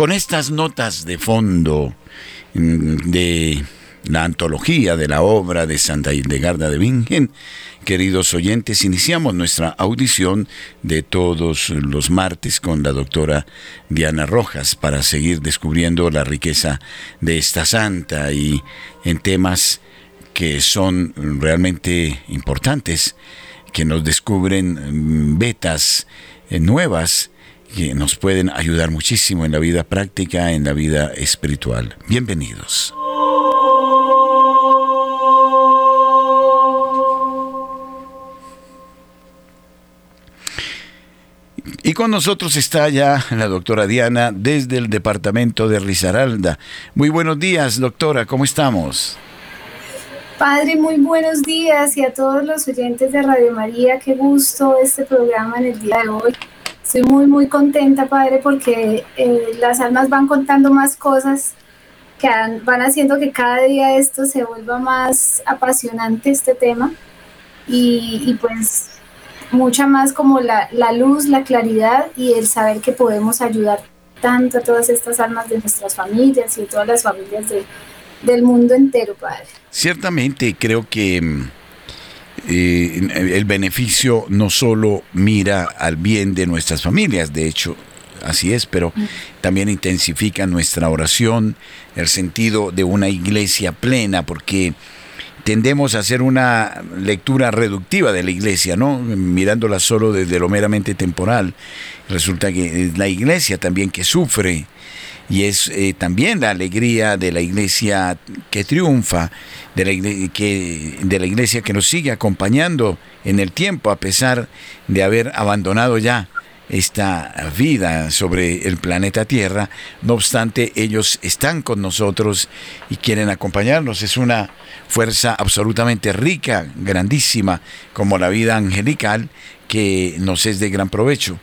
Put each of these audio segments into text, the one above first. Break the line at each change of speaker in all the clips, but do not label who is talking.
con estas notas de fondo mm, de la antología de la obra de Santa Hildegarda de Bingen, queridos oyentes, iniciamos nuestra audición de todos los martes con la doctora Diana Rojas para seguir descubriendo la riqueza de esta santa y en temas que son realmente importantes, que nos descubren mm, vetas eh, nuevas que nos pueden ayudar muchísimo en la vida práctica, en la vida espiritual. Bienvenidos. Y con nosotros está ya la doctora Diana desde el departamento de Risaralda. Muy buenos días, doctora, ¿cómo estamos?
Padre, muy buenos días y a todos los oyentes de Radio María, qué gusto este programa en el día de hoy. Estoy muy, muy contenta, Padre, porque eh, las almas van contando más cosas que van haciendo que cada día esto se vuelva más apasionante, este tema. Y, pues mucha más como la, la, luz, la claridad y el saber que podemos ayudar tanto a todas estas almas de nuestras familias y de todas las familias del mundo entero, Padre.
Ciertamente creo que mm, eh, el beneficio no solo mira al bien de nuestras familias, de hecho, así es, pero también intensifica nuestra oración, el sentido de una iglesia plena, porque tendemos a hacer una lectura reductiva de la iglesia, ¿no? Mirándola solo desde lo meramente temporal. Resulta que es la iglesia también que sufre y es eh, también la alegría de la iglesia que triunfa, de la, de la iglesia que nos sigue acompañando en el tiempo a pesar de haber abandonado ya esta vida sobre el planeta Tierra. No obstante, ellos están con nosotros y quieren acompañarnos. Es una fuerza absolutamente rica, grandísima, como la vida angelical, que nos es de gran provecho.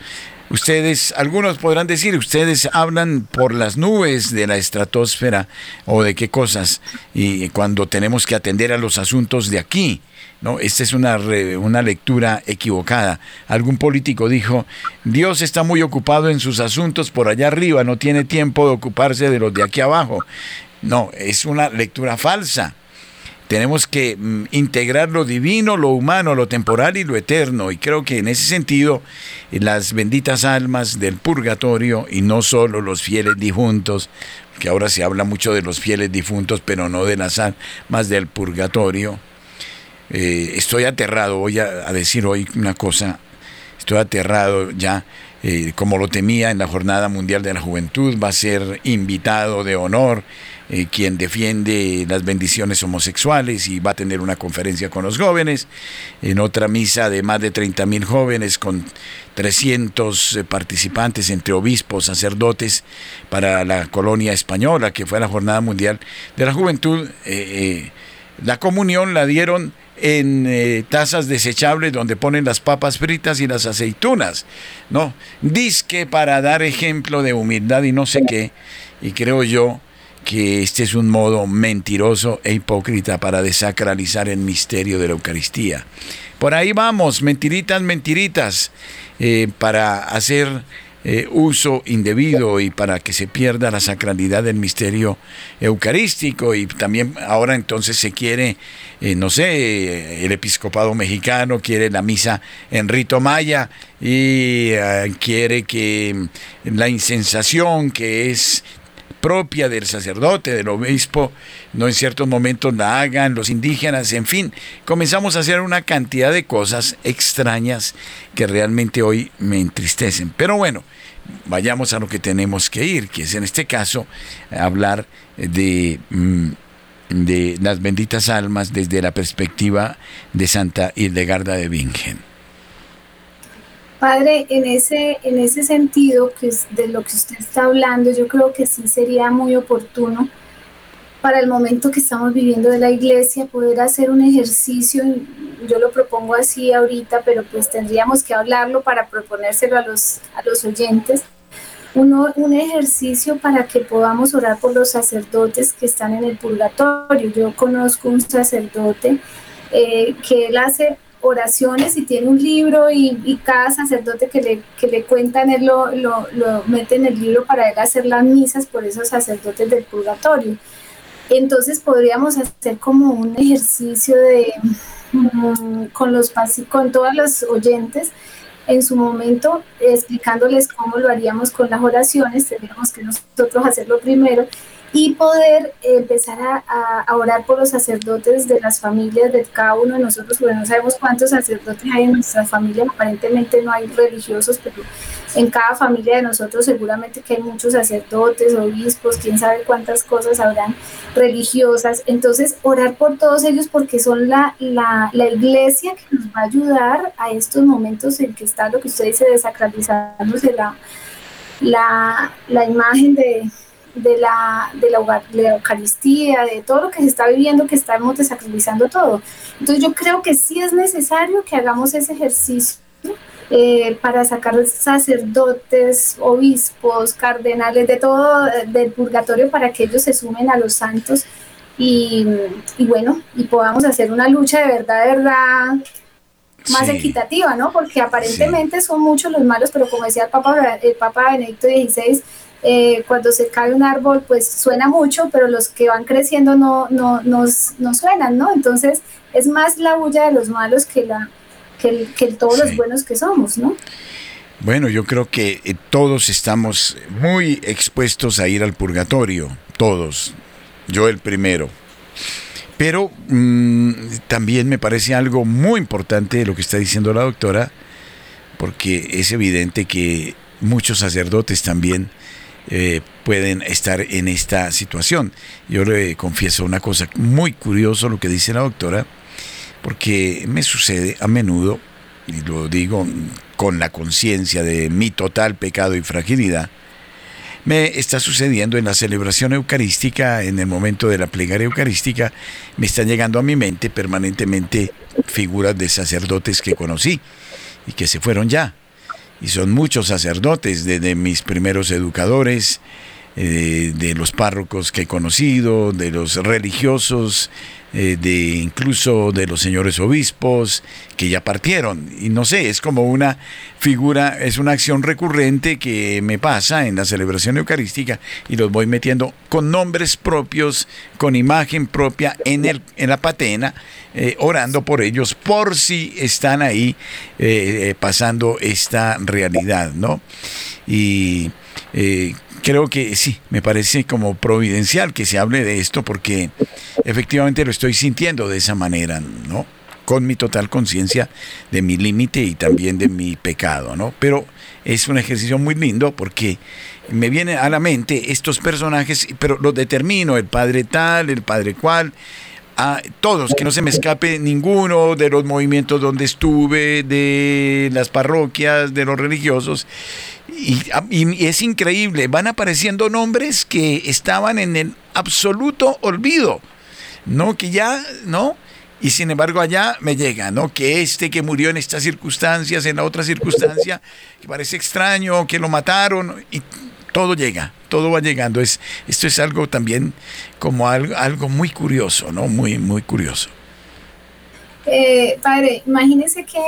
Ustedes, algunos podrán decir, ustedes hablan por las nubes de la estratosfera o de qué cosas, y cuando tenemos que atender a los asuntos de aquí. No, esta es una, una lectura equivocada. Algún político dijo, Dios está muy ocupado en sus asuntos por allá arriba, no tiene tiempo de ocuparse de los de aquí abajo. No, es una lectura falsa. Tenemos que mm, integrar lo divino, lo humano, lo temporal y lo eterno. Y creo que en ese sentido, las benditas almas del purgatorio, y no solo los fieles difuntos, que ahora se habla mucho de los fieles difuntos, pero no de las almas del purgatorio. Eh, estoy aterrado, voy a, decir hoy una cosa, estoy aterrado ya eh, como lo temía en la Jornada Mundial de la Juventud, va a ser invitado de honor eh, quien defiende las bendiciones homosexuales y va a tener una conferencia con los jóvenes, en otra misa de más de 30 mil jóvenes con 300 eh, participantes entre obispos, sacerdotes para la colonia española, que fue la Jornada Mundial de la Juventud. la comunión la dieron en eh, tazas desechables donde ponen las papas fritas y las aceitunas, ¿no? Disque para dar ejemplo de humildad y no sé qué, y creo yo que este es un modo mentiroso e hipócrita para desacralizar el misterio de la Eucaristía. Por ahí vamos, mentiritas, mentiritas, eh, para hacer eh, uso indebido y para que se pierda la sacralidad del misterio eucarístico y también ahora entonces se quiere, eh, no sé, el episcopado mexicano quiere la misa en rito maya y quiere que la insensación que es propia del sacerdote, del obispo, no en ciertos momentos la hagan los indígenas, en fin, comenzamos a hacer una cantidad de cosas extrañas que realmente hoy me entristecen. Pero bueno, vayamos a lo que tenemos que ir, que es en este caso hablar de, mm, de las benditas almas desde la perspectiva de Santa Hildegarda de Bingen.
Padre, en ese, en ese sentido, que es de lo que usted está hablando, yo creo que sí sería muy oportuno para el momento que estamos viviendo de la iglesia poder hacer un ejercicio, yo lo propongo así ahorita, pero pues tendríamos que hablarlo para proponérselo a los, a los oyentes, uno, un ejercicio para que podamos orar por los sacerdotes que están en el purgatorio. Yo conozco un sacerdote eh, que él hace oraciones y tiene un libro y, cada sacerdote que le, que le cuentan, él lo, lo, lo, mete en el libro para él hacer las misas por esos sacerdotes del purgatorio. Entonces podríamos hacer como un ejercicio de mm, con los con todos los oyentes en su momento explicándoles cómo lo haríamos con las oraciones, tendríamos que nosotros hacerlo primero y poder empezar a, orar por los sacerdotes de las familias de cada uno de nosotros, porque no sabemos cuántos sacerdotes hay en nuestras familias, aparentemente no hay religiosos, pero en cada familia de nosotros seguramente que hay muchos sacerdotes, obispos, quién sabe cuántas cosas habrán religiosas. Entonces, orar por todos ellos porque son la, la, la iglesia que nos va a ayudar a estos momentos en que lo que usted dice, desacralizándose la, la, la imagen de de la, de la, Eucaristía, de todo lo que se está viviendo, que estamos desacralizando todo. Entonces yo creo que sí es necesario que hagamos ese ejercicio eh, para sacar sacerdotes, obispos, cardenales, de todo, del purgatorio, para que ellos se sumen a los santos y, bueno, y podamos hacer una lucha de verdad, de verdad más equitativa, ¿no? Porque aparentemente son muchos los malos, pero como decía el Papa, el Papa Benedicto XVI, eh, cuando se cae un árbol, pues suena mucho, pero los que van creciendo no, no, no, suenan, ¿no? Entonces es más la bulla de los malos que, la, que, que todos los buenos que somos, ¿no?
Bueno, yo creo que eh, todos estamos muy expuestos a ir al purgatorio, todos, yo el primero. Pero mm, también me parece algo muy importante lo que está diciendo la doctora, porque es evidente que muchos sacerdotes también eh, pueden estar en esta situación. Yo le confieso una cosa muy curioso lo que dice la doctora, porque me sucede a menudo, y lo digo con la conciencia de mi total pecado y fragilidad, me está sucediendo en la celebración eucarística, en el momento de la plegaria eucarística, me están llegando a mi mente permanentemente figuras de sacerdotes que conocí y que se fueron ya. Y son muchos sacerdotes, desde mis primeros educadores, eh, de los párrocos que he conocido, de los religiosos, eh, de incluso de los señores obispos que ya partieron. Y no sé, es como una figura, es una acción recurrente que me pasa en la celebración eucarística y los voy metiendo con nombres propios, con imagen propia en, el, en la patena, eh, orando por ellos por si están ahí pasando esta realidad, ¿no? Y creo que sí, me parece como providencial que se hable de esto porque efectivamente lo estoy sintiendo de esa manera, ¿no? Con mi total conciencia de mi límite y también de mi pecado, ¿no? Pero es un ejercicio muy lindo porque me viene a la mente estos personajes, pero los determino, el padre tal, el padre cual, a todos, que no se me escape ninguno de los movimientos donde estuve, de las parroquias, de los religiosos. Y, es increíble, van apareciendo nombres que estaban en el absoluto olvido, ¿no? Que ya, ¿no? Y sin embargo allá me llega, ¿no? Que este que murió en estas circunstancias, en la otra circunstancia, que parece extraño, que lo mataron, y todo llega, todo va llegando. Es, esto es algo también como algo, algo muy curioso, ¿no? Muy, muy curioso.
Eh, padre, imagínese que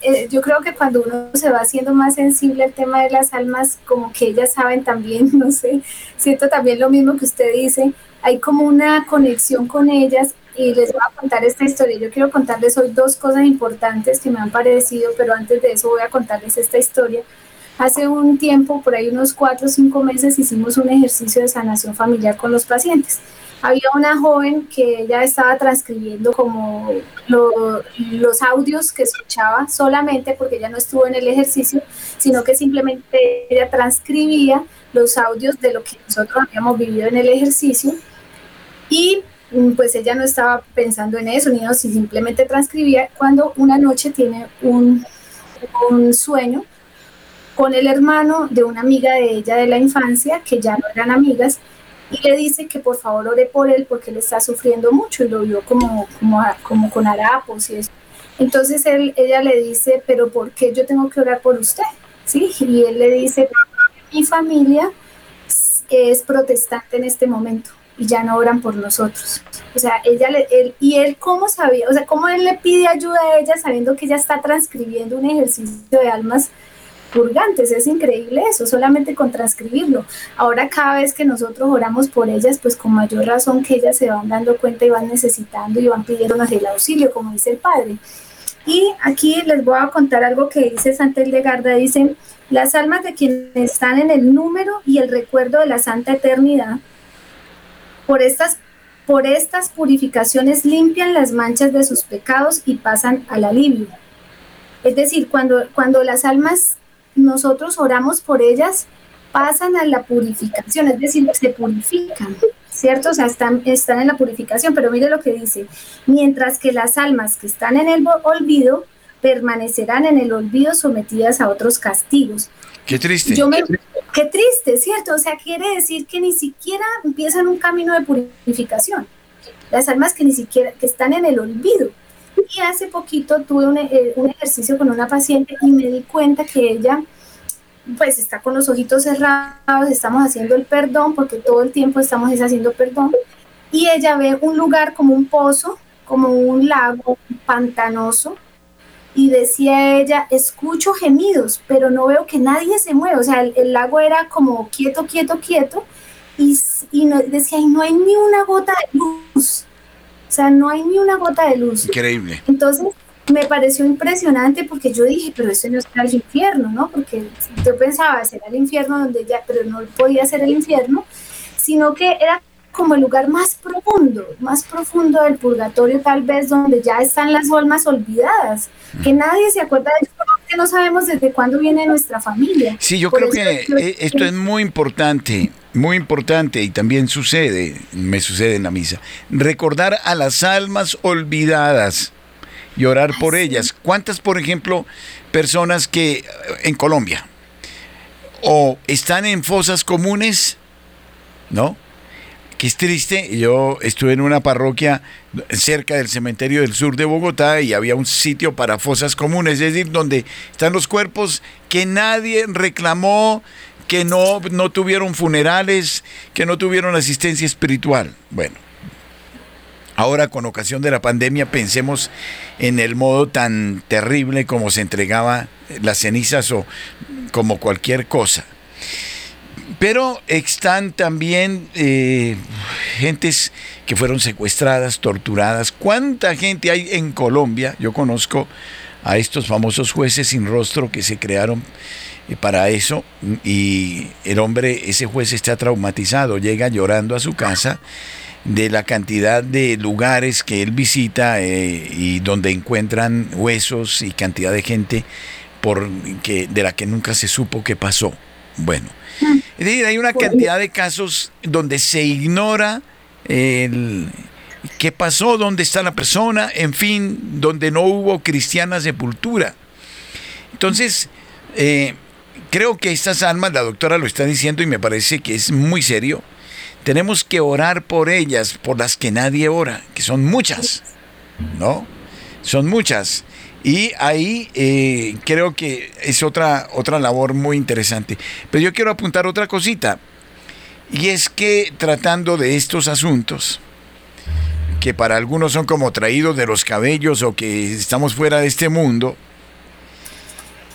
eh, yo creo que cuando uno se va haciendo más sensible al tema de las almas, como que ellas saben también, no sé, siento también lo mismo que usted dice, hay como una conexión con ellas y les voy a contar esta historia. Yo quiero contarles hoy dos cosas importantes que me han parecido, pero antes de eso voy a contarles esta historia. Hace un tiempo, por ahí unos cuatro o cinco meses, hicimos un ejercicio de sanación familiar con los pacientes. Había una joven que ella estaba transcribiendo como los audios que escuchaba solamente porque ella no estuvo en el ejercicio, sino que simplemente ella transcribía los audios de lo que nosotros habíamos vivido en el ejercicio y mm, pues ella no estaba pensando en eso, ni no, simplemente transcribía cuando una noche tiene un sueño con el hermano de una amiga de ella de la infancia, que ya no eran amigas, y le dice que por favor ore por él porque él está sufriendo mucho y lo vio como, como, como con harapos y eso. Entonces ella le dice, pero ¿por qué yo tengo que orar por usted? ¿Sí? Y él le dice, mi familia es protestante en este momento y ya no oran por nosotros. O sea, ella él, y él cómo sabía, o sea, cómo él le pide ayuda a ella sabiendo que ella está transcribiendo un ejercicio de almas es increíble eso, solamente con transcribirlo. Ahora cada vez que nosotros oramos por ellas, pues con mayor razón que ellas se van dando cuenta y van necesitando y van pidiéndonos el auxilio, como dice el Padre. Y aquí les voy a contar algo que dice Santa Hildegarda, dice, las almas de quienes están en el número y el recuerdo de la Santa Eternidad, por estas, por estas purificaciones limpian las manchas de sus pecados y pasan al alivio. Es decir, cuando, cuando las almas, nosotros oramos por ellas, pasan a la purificación, es decir, se purifican, ¿cierto? O sea, están, están en la purificación, pero mire lo que dice, mientras que las almas que están en el olvido permanecerán en el olvido sometidas a otros castigos.
Qué triste.
qué triste, ¿cierto? O sea, quiere decir que ni siquiera empiezan un camino de purificación. Las almas que ni siquiera, que están en el olvido. Y hace poquito tuve un, eh, un ejercicio con una paciente y me di cuenta que ella pues está con los ojitos cerrados, estamos haciendo el perdón, porque todo el tiempo estamos haciendo perdón, y ella ve un lugar como un pozo, como un lago pantanoso, y decía ella, escucho gemidos, pero no veo que nadie se mueva. O sea, el, lago era como quieto, quieto, quieto, y, y decía, y no hay ni una gota de luz. O sea, no hay ni una gota de luz.
Increíble.
Entonces, me pareció impresionante porque yo dije, pero eso no es el infierno, ¿no? Porque yo pensaba, será el infierno donde ya, pero no podía ser el infierno, sino que era como el lugar más profundo, más profundo del purgatorio tal vez, donde ya están las almas olvidadas, que nadie se acuerda de esto, que no sabemos desde cuándo viene nuestra familia.
Sí, yo creo que eh, esto es muy importante, muy importante y también sucede, me sucede en la misa, recordar a las almas olvidadas y orar por ellas. ¿Cuántas, por ejemplo, personas que en Colombia o están en fosas comunes, ¿no? que es triste. Yo estuve en una parroquia cerca del cementerio del sur de Bogotá y había un sitio para fosas comunes, es decir, donde están los cuerpos que nadie reclamó, que no, no tuvieron funerales, que no tuvieron asistencia espiritual. Bueno, ahora con ocasión de la pandemia pensemos en el modo tan terrible como se entregaba las cenizas o como cualquier cosa. Pero están también eh, gentes que fueron secuestradas, torturadas. ¿Cuánta gente hay en Colombia? Yo conozco a estos famosos jueces sin rostro que se crearon para eso y el hombre, ese juez está traumatizado, llega llorando a su casa de la cantidad de lugares que él visita eh, y donde encuentran huesos y cantidad de gente por que, de la que nunca se supo qué pasó. Bueno, es decir, hay una cantidad de casos donde se ignora qué pasó, dónde está la persona, en fin, donde no hubo cristiana sepultura. Entonces, eh, creo que estas almas, la doctora lo está diciendo y me parece que es muy serio, tenemos que orar por ellas, por las que nadie ora, que son muchas, ¿no? Son muchas. Y ahí eh, creo que es otra, otra labor muy interesante. Pero yo quiero apuntar otra cosita. Y es que tratando de estos asuntos, que para algunos son como traídos de los cabellos o que estamos fuera de este mundo,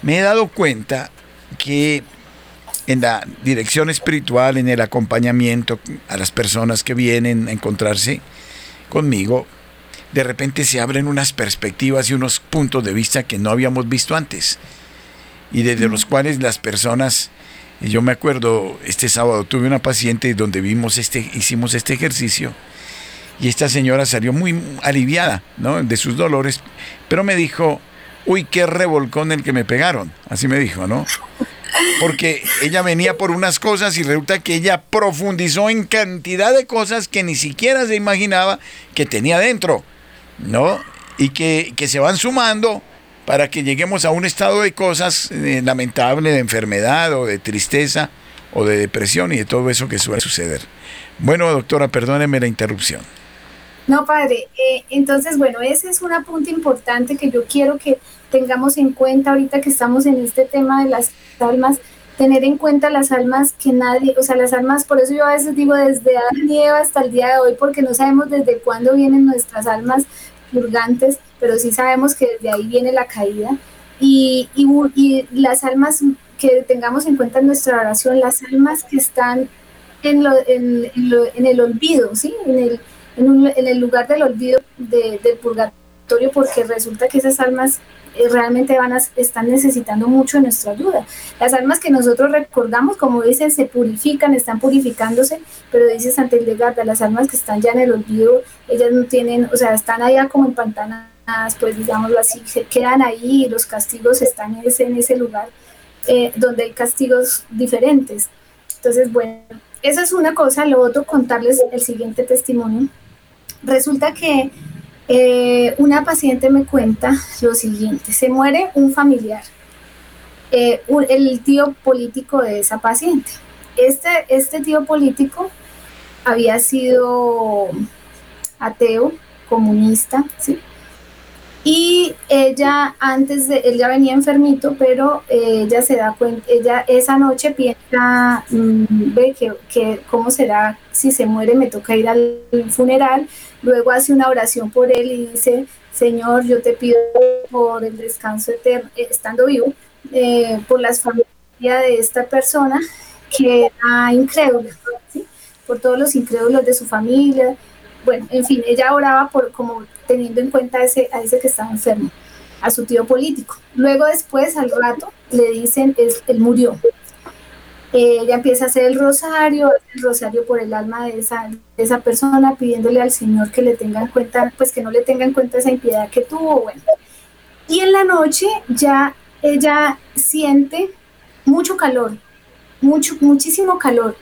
me he dado cuenta que en la dirección espiritual, en el acompañamiento a las personas que vienen a encontrarse conmigo, de repente se abren unas perspectivas y unos puntos de vista que no habíamos visto antes y desde los cuales las personas yo me acuerdo este sábado tuve una paciente donde vimos este hicimos este ejercicio y esta señora salió muy aliviada ¿no? de sus dolores pero me dijo uy qué revolcón el que me pegaron así me dijo no porque ella venía por unas cosas y resulta que ella profundizó en cantidad de cosas que ni siquiera se imaginaba que tenía dentro ¿no? Y que, se van sumando para que lleguemos a un estado de cosas eh, lamentable, de enfermedad o de tristeza o de depresión y de todo eso que suele suceder. Bueno, doctora, perdóneme la interrupción.
No, padre. Eh, entonces, bueno, ese es un apunte importante que yo quiero que tengamos en cuenta ahorita que estamos en este tema de las almas tener en cuenta las almas que nadie, o sea, las almas, por eso yo a veces digo desde Adán y Eva hasta el día de hoy, porque no sabemos desde cuándo vienen nuestras almas purgantes, pero sí sabemos que desde ahí viene la caída. Y, y, las almas que tengamos en cuenta en nuestra oración, las almas que están en, lo, en, en, el olvido, ¿sí? En el, en, el lugar del olvido de, del purgatorio, porque resulta que esas almas eh, realmente van a, están necesitando mucho de nuestra ayuda. Las almas que nosotros recordamos, como dicen, se purifican, están purificándose, pero dice Santa Hildegarda, las almas que están ya en el olvido, ellas no tienen, o sea, están allá como empantanadas, pues digámoslo así, se quedan ahí y los castigos están en ese, en ese lugar eh, donde hay castigos diferentes. Entonces, bueno, esa es una cosa. Lo otro, contarles el siguiente testimonio. Resulta que eh, una paciente me cuenta lo siguiente, se muere un familiar, eh, el tío político de esa paciente. Este, este tío político había sido ateo, comunista, ¿sí? Y ella antes de, él ya venía enfermito, pero eh, ella se da cuenta, ella esa noche piensa, mm, ve que, que, cómo será si se muere, me toca ir al funeral, luego hace una oración por él y dice, Señor, yo te pido por el descanso eterno, eh, estando vivo, eh, por las familias de esta persona que era incrédula, por todos los incrédulos de su familia, bueno, en fin, ella oraba por como teniendo en cuenta a ese, a ese que estaba enfermo, a su tío político. Luego después, al rato, le dicen, es, él murió. Eh, ella empieza a hacer el rosario, el rosario por el alma de esa, de esa persona, pidiéndole al Señor que le tenga en cuenta, pues que no le tenga en cuenta esa impiedad que tuvo, bueno. Y en la noche ya ella siente mucho calor, mucho, muchísimo calor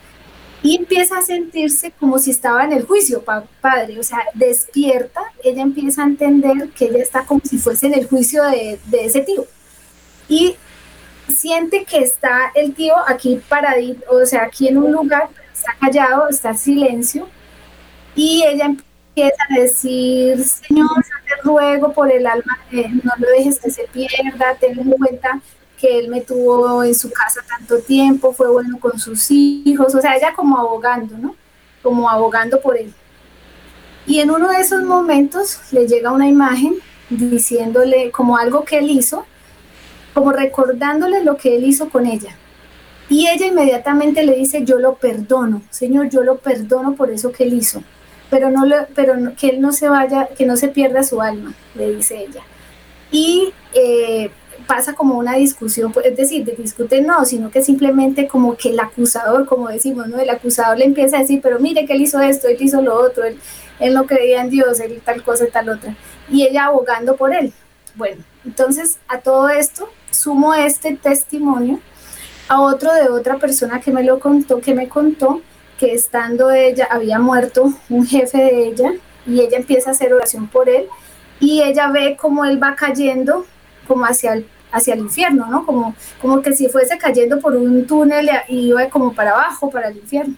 y empieza a sentirse como si estaba en el juicio, padre, o sea, despierta, ella empieza a entender que ella está como si fuese en el juicio de, de ese tío. Y siente que está el tío aquí paradito, o sea, aquí en un lugar, está callado, está en silencio, y ella empieza a decir, Señor, te ruego por el alma, no lo dejes que se pierda, ten en cuenta que él me tuvo en su casa tanto tiempo, fue bueno con sus hijos, o sea, ella como abogando, ¿no? Como abogando por él. Y en uno de esos momentos le llega una imagen diciéndole como algo que él hizo, como recordándole lo que él hizo con ella. Y ella inmediatamente le dice, yo lo perdono, Señor, yo lo perdono por eso que él hizo, pero, no lo, pero que él no se vaya, que no se pierda su alma, le dice ella. Y eh, pasa como una discusión, pues, es decir, de discuten no, sino que simplemente como que el acusador, como decimos, ¿no? El acusador le empieza a decir, pero mire que él hizo esto, él hizo lo otro, él, él no creía en Dios, él tal cosa tal otra. Y ella abogando por él. Bueno, entonces a todo esto sumo este testimonio a otro de otra persona que me lo contó, que me contó que estando ella, había muerto un jefe de ella y ella empieza a hacer oración por él y ella ve cómo él va cayendo como hacia el hacia el infierno, ¿no? Como, como que si fuese cayendo por un túnel y iba como para abajo, para el infierno.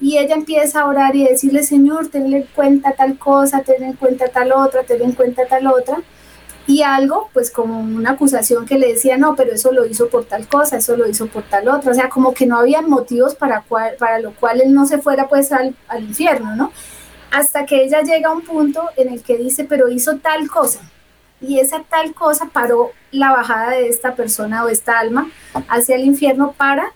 Y ella empieza a orar y decirle, Señor, tenle en cuenta tal cosa, ten en cuenta tal otra, ten en cuenta tal otra. Y algo, pues como una acusación que le decía, no, pero eso lo hizo por tal cosa, eso lo hizo por tal otra. O sea, como que no había motivos para, cual, para lo cual él no se fuera pues al, al infierno, ¿no? Hasta que ella llega a un punto en el que dice, pero hizo tal cosa y esa tal cosa paró la bajada de esta persona o esta alma hacia el infierno para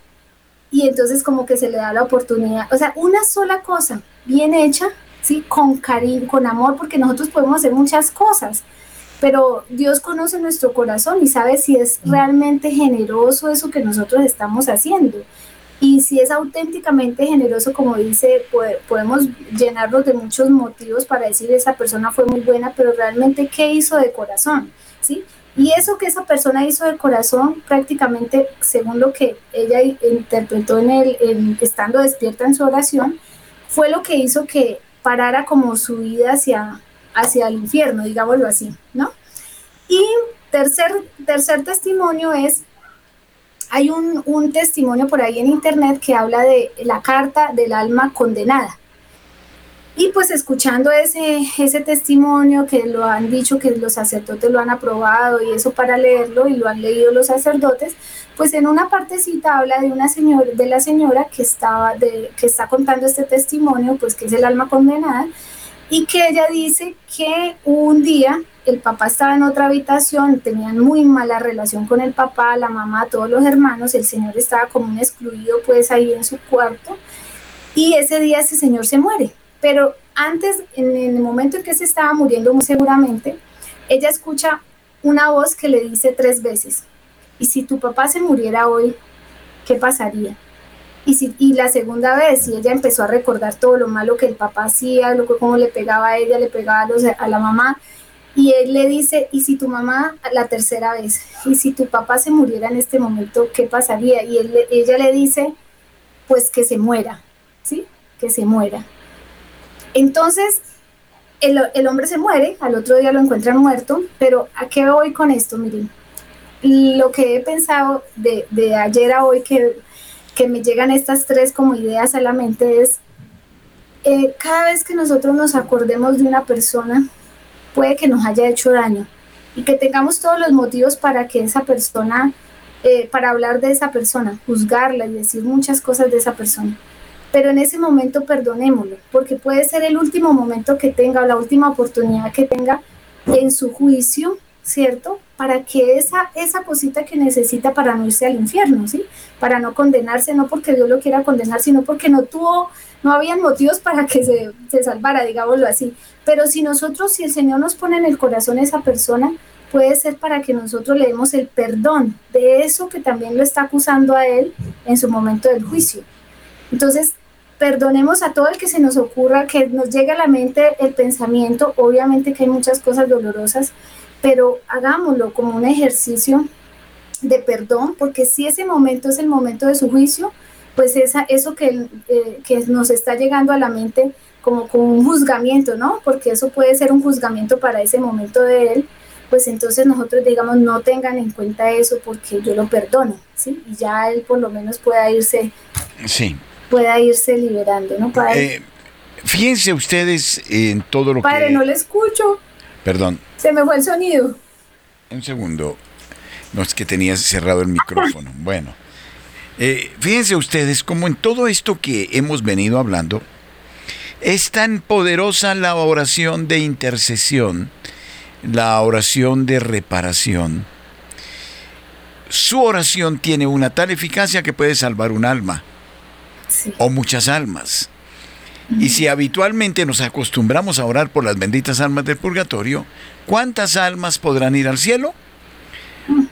y entonces como que se le da la oportunidad, o sea, una sola cosa bien hecha, ¿sí? Con cariño, con amor, porque nosotros podemos hacer muchas cosas, pero Dios conoce nuestro corazón y sabe si es mm. realmente generoso eso que nosotros estamos haciendo. Y si es auténticamente generoso, como dice, podemos llenarnos de muchos motivos para decir esa persona fue muy buena, pero realmente qué hizo de corazón, ¿sí? Y eso que esa persona hizo de corazón, prácticamente, según lo que ella interpretó en el, estando despierta en su oración, fue lo que hizo que parara como su vida hacia, hacia el infierno, digámoslo así, ¿no? Y tercer, tercer testimonio es hay un, testimonio por ahí en internet que habla de la carta del alma condenada. Y pues escuchando ese, ese testimonio que lo han dicho que los sacerdotes lo han aprobado y eso para leerlo y lo han leído los sacerdotes, pues en una partecita habla de una señora, de la señora que estaba, de, que está contando este testimonio, pues que es el alma condenada, y que ella dice que un día el papá estaba en otra habitación, tenían muy mala relación con el papá, la mamá, todos los hermanos, el señor estaba como un excluido pues ahí en su cuarto, y ese día ese señor se muere, pero antes, en el momento en que se estaba muriendo muy seguramente, ella escucha una voz que le dice tres veces, ¿y si tu papá se muriera hoy, qué pasaría? Y, si, y la segunda vez, y ella empezó a recordar todo lo malo que el papá hacía, lo como le pegaba a ella, le pegaba a, a la mamá, y él le dice, ¿y si tu mamá, la tercera vez, y si tu papá se muriera en este momento, qué pasaría? Y ella le dice, pues que se muera, ¿sí? Que se muera. Entonces, el, hombre se muere, al otro día lo encuentran muerto, pero ¿a qué voy con esto? Miren, lo que he pensado de, ayer a hoy que, que, me llegan estas tres como ideas a la mente es, eh, cada vez que nosotros nos acordemos de una persona, puede que nos haya hecho daño y que tengamos todos los motivos para que esa persona, eh, para hablar de esa persona, juzgarla y decir muchas cosas de esa persona pero en ese momento perdonémoslo, porque puede ser el último momento que tenga o la última oportunidad que tenga en su juicio, ¿cierto? Para que esa, esa cosita que necesita para no irse al infierno, ¿sí? Para no condenarse, no porque Dios lo quiera condenar, sino porque no tuvo, no habían motivos para que se, se salvara, digámoslo así. Pero si nosotros, si el Señor nos pone en el corazón a esa persona, puede ser para que nosotros le demos el perdón de eso que también lo está acusando a él en su momento del juicio. Entonces, perdonemos a todo el que se nos ocurra, que nos llegue a la mente el pensamiento, obviamente que hay muchas cosas dolorosas, pero hagámoslo como un ejercicio de perdón, porque si ese momento es el momento de su juicio, pues esa, eso que, eh, que nos está llegando a la mente como, como un juzgamiento, ¿no? Porque eso puede ser un juzgamiento para ese momento de él, pues entonces nosotros digamos no tengan en cuenta eso porque yo lo perdono, ¿sí? Y ya él por lo menos pueda irse
sí
pueda irse liberando, ¿no, padre?
Eh, fíjense ustedes en todo lo
que... Padre, no le escucho.
Perdón.
Se me fue el sonido.
Un segundo. No es que tenía cerrado el micrófono. Bueno. Eh, fíjense ustedes cómo en todo esto que hemos venido hablando, es tan poderosa la oración de intercesión, la oración de reparación. Su oración tiene una tal eficacia que puede salvar un alma o muchas almas. Y si habitualmente nos acostumbramos a orar por las benditas almas del purgatorio, ¿cuántas almas podrán ir al cielo?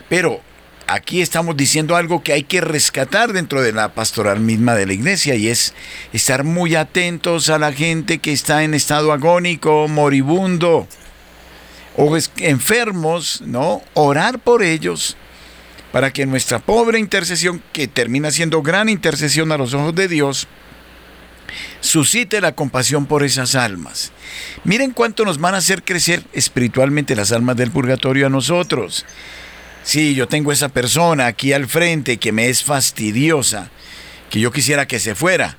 Pero aquí estamos diciendo algo que hay que rescatar dentro de la pastoral misma de la iglesia y es estar muy atentos a la gente que está en estado agónico, moribundo o enfermos, ¿no? Orar por ellos para que nuestra pobre intercesión, que termina siendo gran intercesión a los ojos de Dios, suscite la compasión por esas almas. Miren cuánto nos van a hacer crecer espiritualmente las almas del purgatorio a nosotros. Sí, yo tengo esa persona aquí al frente que me es fastidiosa, que yo quisiera que se fuera.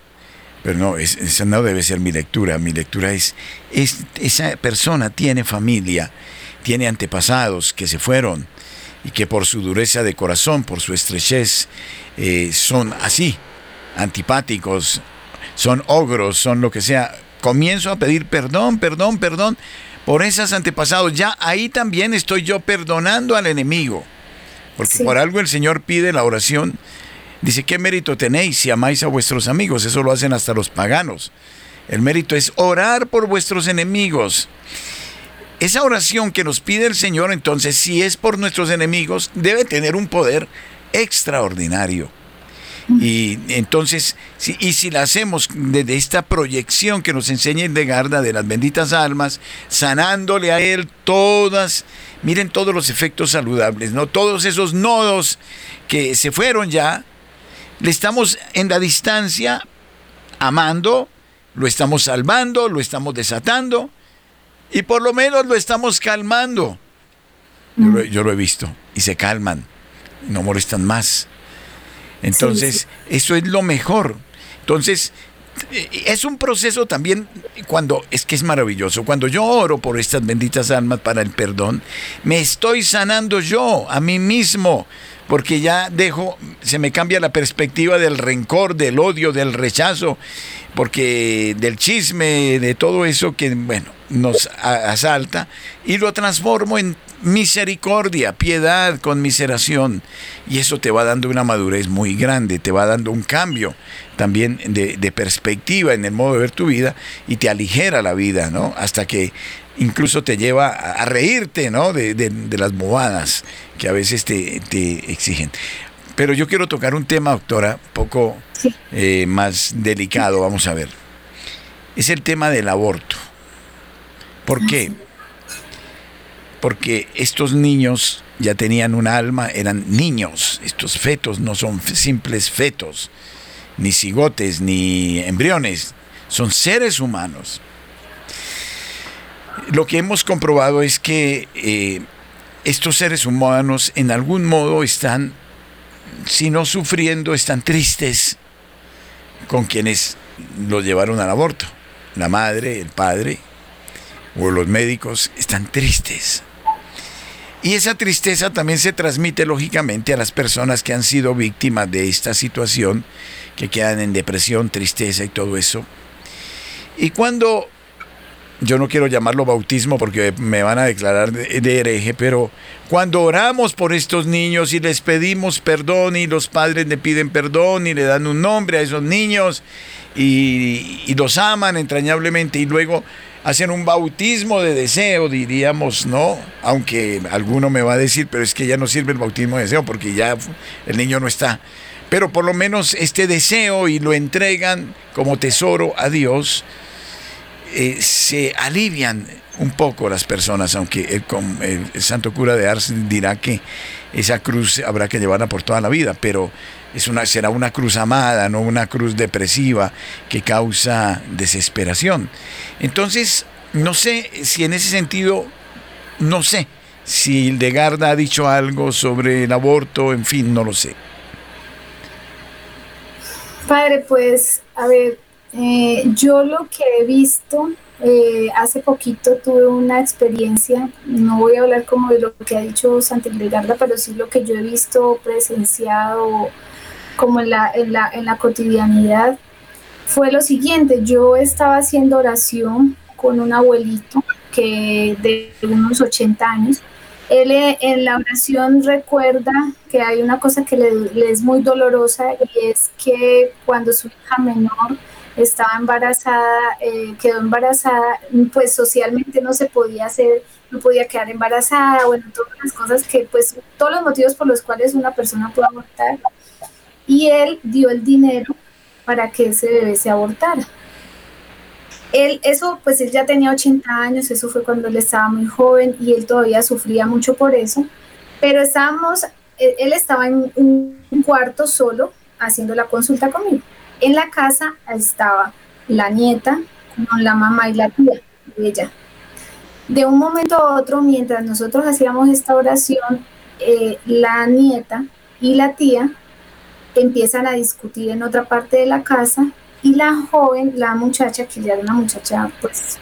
Pero no, esa no debe ser mi lectura. Mi lectura es, es, esa persona tiene familia, tiene antepasados que se fueron, y que por su dureza de corazón, por su estrechez, eh, son así, antipáticos, son ogros, son lo que sea. Comienzo a pedir perdón, perdón, perdón por esos antepasados. Ya ahí también estoy yo perdonando al enemigo. Porque por algo el Señor pide la oración. Dice, ¿qué mérito tenéis si amáis a vuestros amigos? Eso lo hacen hasta los paganos. El mérito es orar por vuestros enemigos. Esa oración que nos pide el Señor, entonces, si es por nuestros enemigos, debe tener un poder extraordinario. Y entonces, si, y si la hacemos desde esta proyección que nos enseña el de las benditas almas, sanándole a él todas, miren todos los efectos saludables, ¿no? Todos esos nodos que se fueron ya, le estamos en la distancia amando, lo estamos salvando, lo estamos desatando, y por lo menos lo estamos calmando. Yo, lo, he visto. Y se calman. No molestan más. Entonces, eso es lo mejor. Entonces, eh, es un proceso también cuando es que es maravilloso. Cuando yo oro por estas benditas almas para el perdón, me estoy sanando yo a mí mismo, porque ya dejo, se me cambia la perspectiva del rencor, del odio, del rechazo, porque del chisme, de todo eso que, bueno, nos asalta, y lo transformo en misericordia, piedad, conmiseración. Y eso te va dando una madurez muy grande, te va dando un cambio también de, perspectiva en el modo de ver tu vida y te aligera la vida, ¿no? Hasta que incluso te lleva a reírte, ¿no? De, las bobadas que a veces te, exigen. Pero yo quiero tocar un tema, doctora, poco eh, más delicado, vamos a ver. Es el tema del aborto. ¿Por qué? porque estos niños ya tenían un alma, eran niños, estos fetos no son simples fetos, ni cigotes, ni embriones, son seres humanos. Lo que hemos comprobado es que eh, estos seres humanos en algún modo están, si no sufriendo, están tristes con quienes los llevaron al aborto. La madre, el padre o los médicos están tristes. Y esa tristeza también se transmite lógicamente a las personas que han sido víctimas de esta situación, que quedan en depresión, tristeza y todo eso. Y cuando, yo no quiero llamarlo bautismo porque me van a declarar de, hereje, pero cuando oramos por estos niños y les pedimos perdón y los padres le piden perdón y le dan un nombre a esos niños y, los aman entrañablemente y luego hacen un bautismo de deseo, diríamos, ¿no? Aunque alguno me va a decir, pero es que ya no sirve el bautismo de deseo porque ya el niño no está. Pero por lo menos este deseo y lo entregan como tesoro a Dios, eh, se alivian un poco las personas, aunque el, santo cura de Ars dirá que esa cruz habrá que llevarla por toda la vida, pero es una, será una cruz amada, no una cruz depresiva que causa desesperación. Entonces, no sé si en ese sentido, no sé si Hildegarda ha dicho algo sobre el aborto, en fin, no lo sé.
Padre, pues, a ver, eh, yo lo que he visto, eh, hace poquito tuve una experiencia, no voy a hablar como de lo que ha dicho Santa pero sí lo que yo he visto, presenciado, como en la, en la, en la cotidianidad, fue lo siguiente, yo estaba haciendo oración con un abuelito que de unos 80 años. Él eh, en la oración recuerda que hay una cosa que le, es muy dolorosa y es que cuando su hija menor estaba embarazada, eh, quedó embarazada, pues socialmente no se podía hacer, no podía quedar embarazada, bueno, todas las cosas que, pues, todos los motivos por los cuales una persona puede abortar, y él dio el dinero para que ese bebé se abortara. Él, eso, pues él ya tenía 80 años, eso fue cuando él estaba muy joven y él todavía sufría mucho por eso, pero estábamos, él, estaba en un cuarto solo haciendo la consulta conmigo. En la casa estaba la nieta con la mamá y la tía de ella. De un momento a otro, mientras nosotros hacíamos esta oración, eh, la nieta y la tía empiezan a discutir en otra parte de la casa y la joven, la muchacha, que ya era una muchacha pues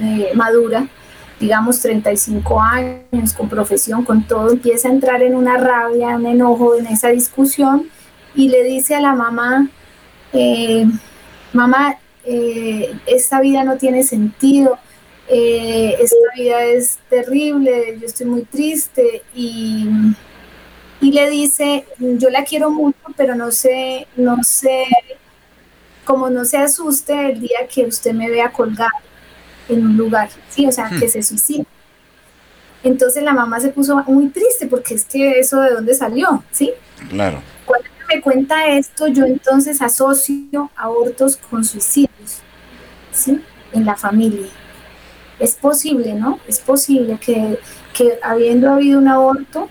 eh, madura, digamos 35 años, con profesión, con todo, empieza a entrar en una rabia, un enojo en esa discusión y le dice a la mamá, eh, mamá, eh, esta vida no tiene sentido, esta vida es terrible, yo estoy muy triste y y le dice, yo la quiero mucho, pero no sé, no sé, como no se asuste el día que usted me vea colgado en un lugar, sí, o sea, que hmm. se suicide. Entonces la mamá se puso muy triste porque es que eso de dónde salió, ¿sí?
Claro.
Me cuenta esto, yo entonces asocio abortos con suicidios, ¿sí? En la familia. Es posible, ¿no? Es posible que, que habiendo habido un aborto,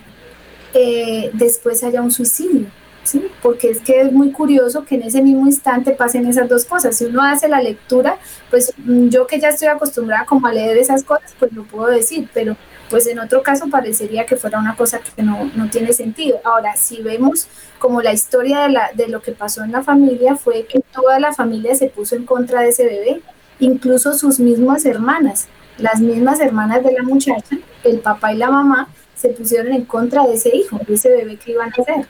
eh, después haya un suicidio. ¿Sí? Porque es que es muy curioso que en ese mismo instante pasen esas dos cosas. Si uno hace la lectura, pues mm, yo que ya estoy acostumbrada como a leer esas cosas, pues lo puedo decir, pero pues en otro caso parecería que fuera una cosa que no, no tiene sentido. Ahora, si vemos como la historia de, la, de lo que pasó en la familia, fue que toda la familia se puso en contra de ese bebé, incluso sus mismas hermanas, las mismas hermanas de la muchacha, el papá y la mamá, se pusieron en contra de ese hijo, de ese bebé que iban a hacer.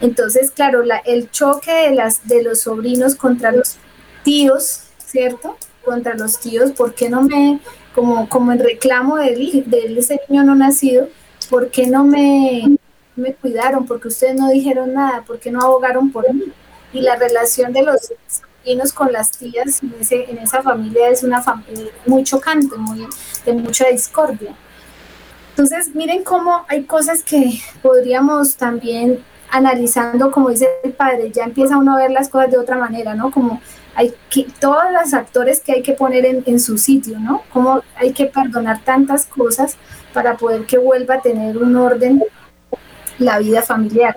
Entonces, claro, la, el choque de, las, de los sobrinos contra los tíos, ¿cierto? Contra los tíos, ¿por qué no me, como, como en reclamo de, de ese niño no nacido, ¿por qué no me, me cuidaron? ¿Por qué ustedes no dijeron nada? ¿Por qué no abogaron por mí? Y la relación de los sobrinos con las tías en, ese, en esa familia es una familia muy chocante, muy, de mucha discordia. Entonces, miren cómo hay cosas que podríamos también analizando, como dice el padre, ya empieza uno a ver las cosas de otra manera, ¿no? Como hay que, todos los actores que hay que poner en, en su sitio, ¿no? Como hay que perdonar tantas cosas para poder que vuelva a tener un orden la vida familiar.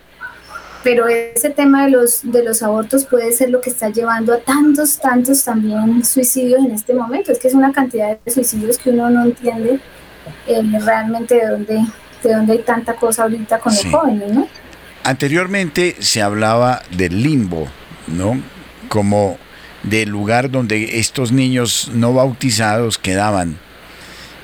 Pero ese tema de los, de los abortos puede ser lo que está llevando a tantos, tantos también suicidios en este momento. Es que es una cantidad de suicidios que uno no entiende eh, realmente de dónde, de dónde hay tanta cosa ahorita con los jóvenes, ¿no?
Anteriormente se hablaba del limbo, ¿no? Como del lugar donde estos niños no bautizados quedaban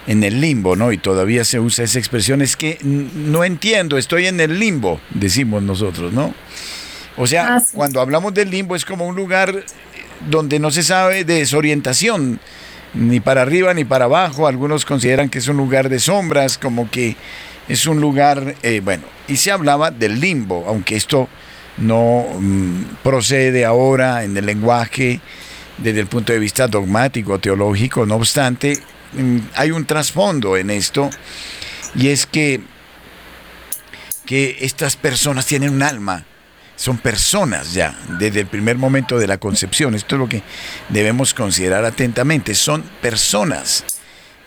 en el limbo, ¿no? Y todavía se usa esa expresión, es que no entiendo, estoy en el limbo, decimos nosotros, ¿no? O sea, ah, cuando hablamos del limbo es como un lugar donde no se sabe de desorientación, ni para arriba ni para abajo, algunos consideran que es un lugar de sombras, como que es un lugar, eh, bueno, y se hablaba del limbo, aunque esto no mm, procede ahora en el lenguaje desde el punto de vista dogmático, teológico, no obstante, mm, hay un trasfondo en esto, y es que, que estas personas tienen un alma, son personas ya, desde el primer momento de la concepción, esto es lo que debemos considerar atentamente, son personas,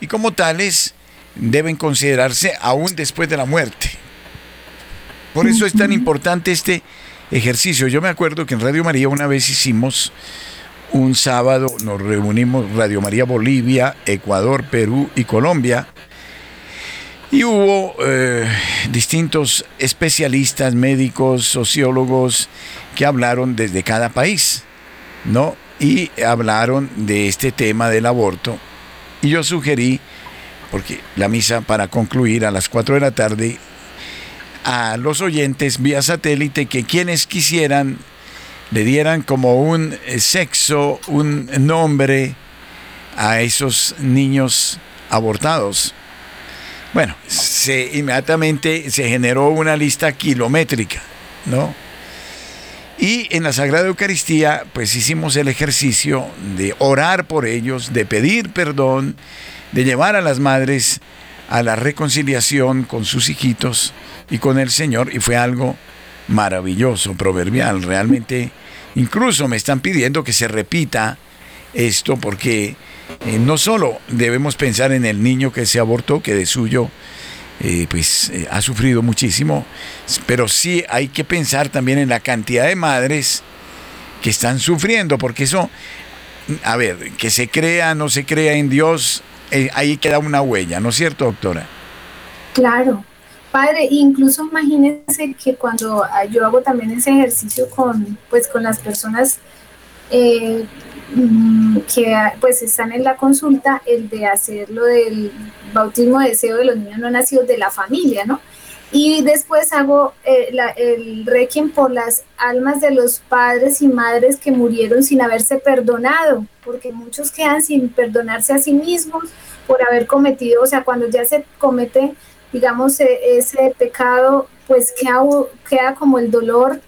y como tales, deben considerarse aún después de la muerte. Por eso es tan importante este ejercicio. Yo me acuerdo que en Radio María una vez hicimos un sábado, nos reunimos Radio María Bolivia, Ecuador, Perú y Colombia. Y hubo eh, distintos especialistas, médicos, sociólogos que hablaron desde cada país, ¿no? Y hablaron de este tema del aborto. Y yo sugerí porque la misa para concluir a las 4 de la tarde, a los oyentes vía satélite que quienes quisieran le dieran como un eh, sexo, un nombre a esos niños abortados. Bueno, se, inmediatamente se generó una lista kilométrica, ¿no? Y en la Sagrada Eucaristía, pues hicimos el ejercicio de orar por ellos, de pedir perdón, de llevar a las madres a la reconciliación con sus hijitos y con el Señor, y fue algo maravilloso, proverbial, realmente. Incluso me están pidiendo que se repita esto porque eh, no solo debemos pensar en el niño que se abortó, que de suyo eh, pues eh, ha sufrido muchísimo, pero sí hay que pensar también en la cantidad de madres que están sufriendo, porque eso, a ver, que se crea, no se crea en Dios, ahí queda una huella, ¿no es cierto, doctora?
Claro. Padre, incluso imagínense que cuando ah, yo hago también ese ejercicio con, pues, con las personas eh, mm, que ah, pues están en la consulta, el de hacer lo del bautismo de deseo de los niños no nacidos de la familia, ¿no? Y después hago eh, el requiem por las almas de los padres y madres que murieron sin haberse perdonado, porque muchos quedan sin perdonarse a sí mismos por haber cometido, o sea, cuando ya se comete, digamos, e, ese pecado, pues queda, queda como el dolor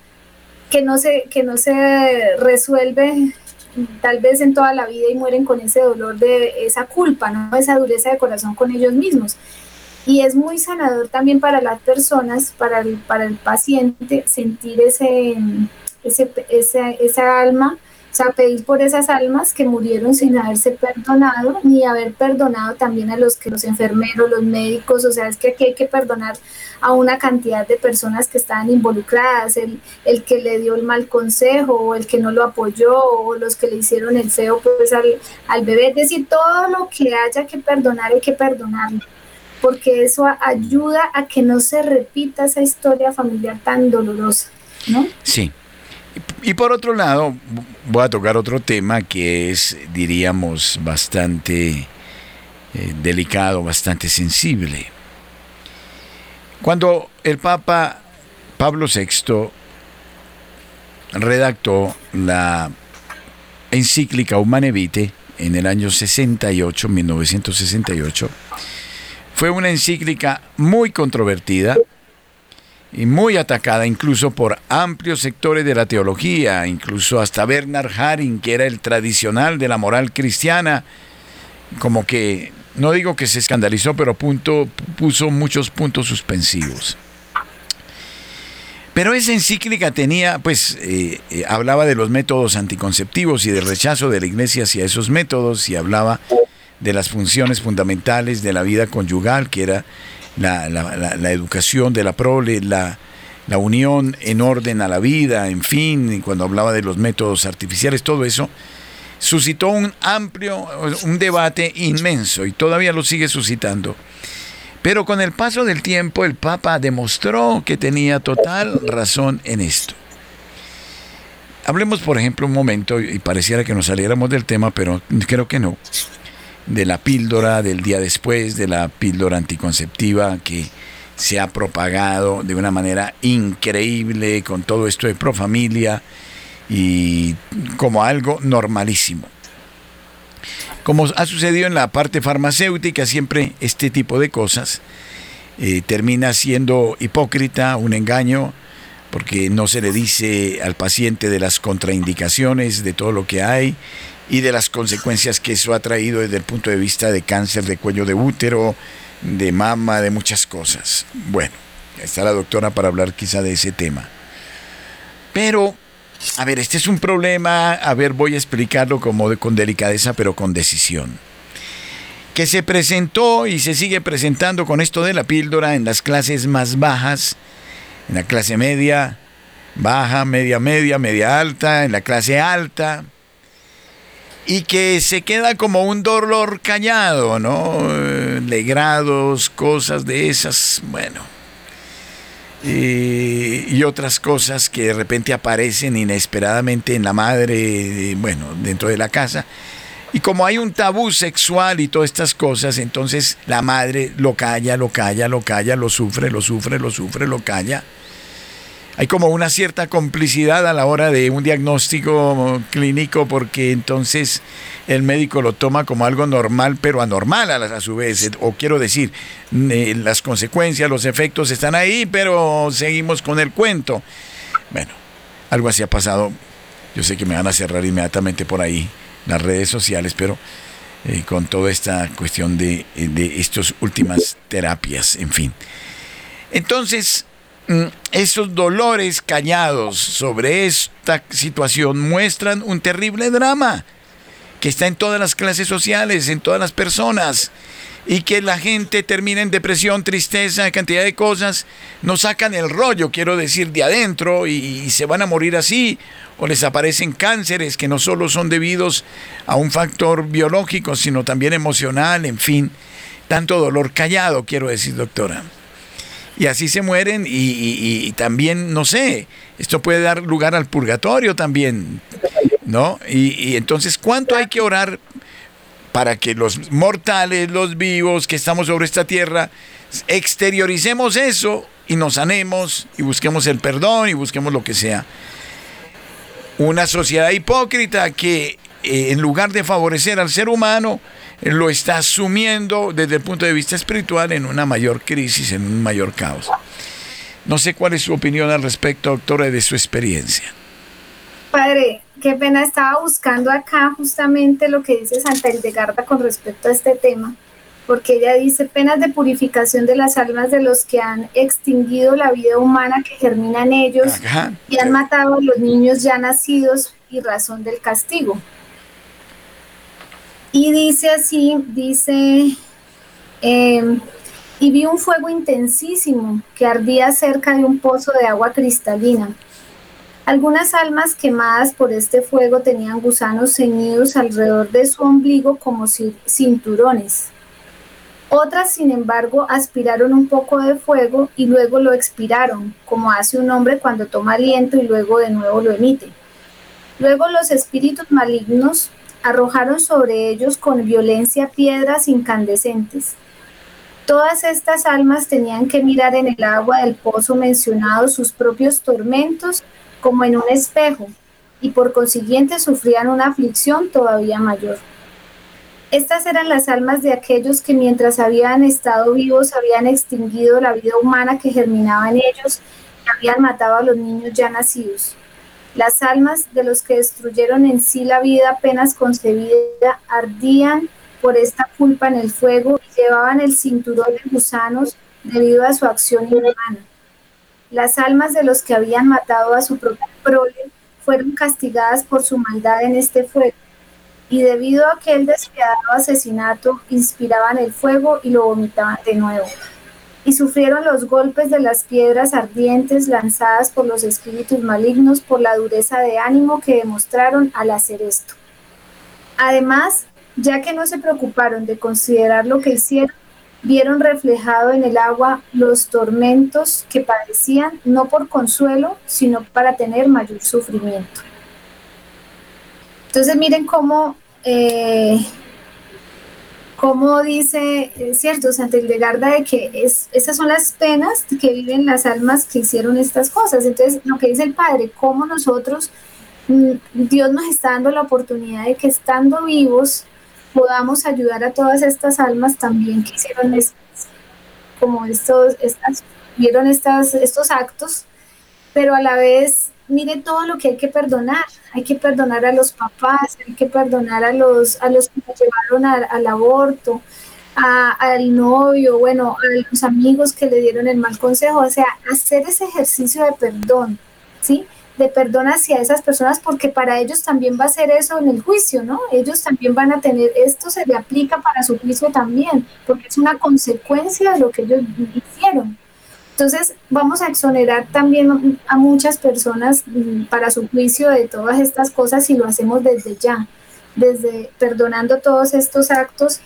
que no se, que no se resuelve tal vez en toda la vida y mueren con ese dolor de esa culpa, ¿no? esa dureza de corazón con ellos mismos. Y es muy sanador también para las personas, para el, para el paciente, sentir ese, ese, esa alma, o sea, pedir por esas almas que murieron sin haberse perdonado, ni haber perdonado también a los que los enfermeros, los médicos, o sea, es que aquí hay que perdonar a una cantidad de personas que estaban involucradas, el, el que le dio el mal consejo, o el que no lo apoyó, o los que le hicieron el feo pues al, al bebé, es decir, todo lo que haya que perdonar hay que perdonarlo porque eso ayuda a que no se repita esa historia familiar tan dolorosa, ¿no?
Sí. Y por otro lado, voy a tocar otro tema que es, diríamos, bastante eh, delicado, bastante sensible. Cuando el Papa Pablo VI redactó la encíclica Humane Vitae en el año 68, 1968, fue una encíclica muy controvertida y muy atacada incluso por amplios sectores de la teología, incluso hasta Bernard Haring, que era el tradicional de la moral cristiana, como que, no digo que se escandalizó, pero punto, puso muchos puntos suspensivos. Pero esa encíclica tenía, pues, eh, eh, hablaba de los métodos anticonceptivos y del rechazo de la iglesia hacia esos métodos y hablaba de las funciones fundamentales de la vida conyugal, que era la, educación de la prole, la, la unión en orden a la vida, en fin, cuando hablaba de los métodos artificiales, todo eso, suscitó un amplio, un debate inmenso y todavía lo sigue suscitando. Pero con el paso del tiempo el Papa demostró que tenía total razón en esto. Hablemos, por ejemplo, un momento, y pareciera que nos saliéramos del tema, pero creo que no, de la píldora del día después, de la píldora anticonceptiva que se ha propagado de una manera increíble con todo esto de profamilia y como algo normalísimo. Como ha sucedido en la parte farmacéutica, siempre este tipo de cosas eh, termina siendo hipócrita, un engaño, porque no se le dice al paciente de las contraindicaciones de todo lo que hay y de las consecuencias que eso ha traído desde el punto de vista de cáncer de cuello de útero, de mama, de muchas cosas. Bueno, está la doctora para hablar quizá de ese tema. Pero a ver, este es un problema, a ver, voy a explicarlo como con delicadeza, pero con decisión. Que se presentó y se sigue presentando con esto de la píldora en las clases más bajas, en la clase media, baja, media, media, media alta, en la clase alta, y que se queda como un dolor callado, ¿no? Eh, legrados, cosas de esas, bueno y otras cosas que de repente aparecen inesperadamente en la madre, bueno, dentro de la casa. Y como hay un tabú sexual y todas estas cosas, entonces la madre lo calla, lo calla, lo calla, lo sufre, lo sufre, lo sufre, lo calla hay como una cierta complicidad a la hora de un diagnóstico clínico porque entonces el médico lo toma como algo normal pero anormal a, su vez. O quiero decir, las consecuencias, los efectos están ahí pero seguimos con el cuento. Bueno, algo así ha pasado. Yo sé que me van a cerrar inmediatamente por ahí las redes sociales, pero eh, con toda esta cuestión de, de estas últimas terapias, en fin. Entonces, esos dolores callados sobre esta situación muestran un terrible drama que está en todas las clases sociales, en todas las personas, y que la gente termina en depresión, tristeza, cantidad de cosas, no sacan el rollo, quiero decir, de adentro y, y se van a morir así, o les aparecen cánceres que no solo son debidos a un factor biológico, sino también emocional, en fin, tanto dolor callado, quiero decir, doctora y así se mueren y, también, no sé, esto puede dar lugar al purgatorio también, ¿no? Y, entonces, ¿cuánto hay que orar para que los mortales, los vivos que estamos sobre esta tierra, exterioricemos eso y nos sanemos y busquemos el perdón y busquemos lo que sea? Una sociedad hipócrita que eh, en lugar de favorecer al ser humano, lo está asumiendo desde el punto de vista espiritual en una mayor crisis, en un mayor caos. No sé cuál es su opinión al respecto, doctora, de su experiencia.
Padre, qué pena, estaba buscando acá justamente lo que dice Santa Hildegarda con respecto a este tema, porque ella dice penas de purificación de las almas de los que han extinguido la vida humana que germina en ellos y han matado a los niños ya nacidos y razón del castigo. Y dice así, dice, em, y vi un fuego intensísimo que ardía cerca de un pozo de agua cristalina. Algunas almas quemadas por este fuego tenían gusanos ceñidos alrededor de su ombligo como cinturones. Otras, sin embargo, aspiraron un poco de fuego y luego lo expiraron, como hace un hombre cuando toma aliento y luego de nuevo lo emite. Luego los espíritus malignos arrojaron sobre ellos con violencia piedras incandescentes. Todas estas almas tenían que mirar en el agua del pozo mencionado sus propios tormentos como en un espejo y por consiguiente sufrían una aflicción todavía mayor. Estas eran las almas de aquellos que mientras habían estado vivos habían extinguido la vida humana que germinaba en ellos y habían matado a los niños ya nacidos. Las almas de los que destruyeron en sí la vida apenas concebida ardían por esta culpa en el fuego y llevaban el cinturón de gusanos debido a su acción inhumana. Las almas de los que habían matado a su propia prole fueron castigadas por su maldad en este fuego y debido a aquel despiadado asesinato inspiraban el fuego y lo vomitaban de nuevo. Y sufrieron los golpes de las piedras ardientes lanzadas por los espíritus malignos por la dureza de ánimo que demostraron al hacer esto. Además, ya que no se preocuparon de considerar lo que hicieron, vieron reflejado en el agua los tormentos que padecían, no por consuelo, sino para tener mayor sufrimiento. Entonces miren cómo eh, como dice, es cierto, Santa Hildegarda, de que es, esas son las penas que viven las almas que hicieron estas cosas. Entonces, lo que dice el Padre, cómo nosotros, mm, Dios nos está dando la oportunidad de que estando vivos podamos ayudar a todas estas almas también que hicieron estas, como estos, estas, vieron estas, estos actos, pero a la vez mire todo lo que hay que perdonar. Hay que perdonar a los papás, hay que perdonar a los, a los que nos llevaron al aborto, al novio, bueno, a los amigos que le dieron el mal consejo. O sea, hacer ese ejercicio de perdón, ¿sí? De perdón hacia esas personas, porque para ellos también va a ser eso en el juicio, ¿no? Ellos también van a tener, esto se le aplica para su juicio también, porque es una consecuencia de lo que ellos hicieron. Entonces, vamos a exonerar también a muchas personas mm, para su juicio de todas estas cosas y lo hacemos desde ya, desde perdonando todos estos actos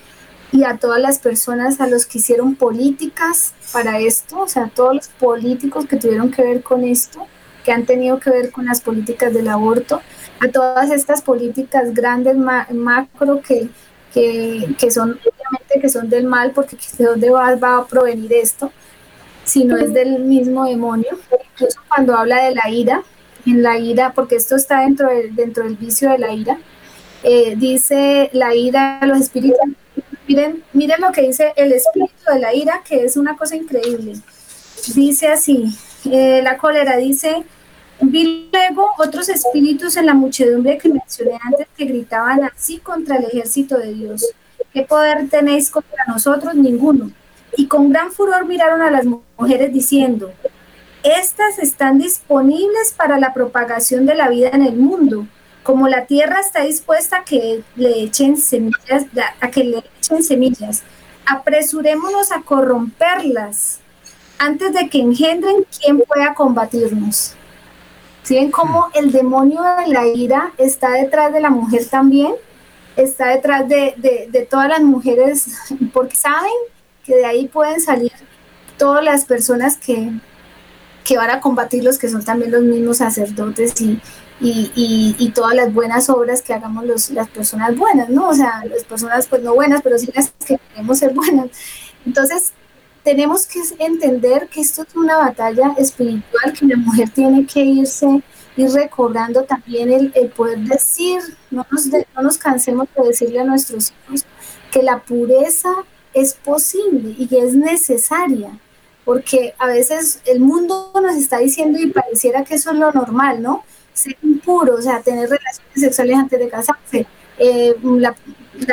y a todas las personas a los que hicieron políticas para esto, o sea, todos los políticos que tuvieron que ver con esto, que han tenido que ver con las políticas del aborto, a todas estas políticas grandes, macro, que, que, son obviamente que son del mal, porque de dónde va a provenir esto si no es del mismo demonio. Incluso cuando habla de la ira, en la ira, porque esto está dentro, dentro del vicio de la ira, eh, dice la ira, los espíritus. Miren, miren lo que dice el espíritu de la ira, que es una cosa increíble. Dice así, eh, la cólera dice, vi luego otros espíritus en la muchedumbre que mencioné antes que gritaban así contra el ejército de Dios. ¿Qué poder tenéis contra nosotros? Ninguno y con gran furor miraron a las mujeres diciendo, estas están disponibles para la propagación de la vida en el mundo. Como la tierra está dispuesta a que le echen semillas, a que le echen semillas, apresurémonos a corromperlas antes de que engendren quien pueda combatirnos. ¿Sí ven cómo el demonio de la ira está detrás de la mujer también? Está detrás de, de todas las mujeres, porque saben que de ahí pueden salir todas las personas que, que van a combatirlos, que son también los mismos sacerdotes y, y, todas las buenas obras que hagamos los, las personas buenas, ¿no? O sea, las personas pues no buenas, pero sí las que queremos ser buenas. Entonces, tenemos que entender que esto es una batalla espiritual, que la mujer tiene que irse, ir recobrando también el, el poder decir, no nos, no nos cansemos de decirle a nuestros hijos que la pureza es posible y es necesaria, porque a veces el mundo nos está diciendo y pareciera que eso es lo normal, ¿no? Ser impuro, o sea, tener relaciones sexuales antes de casarse, eh, la,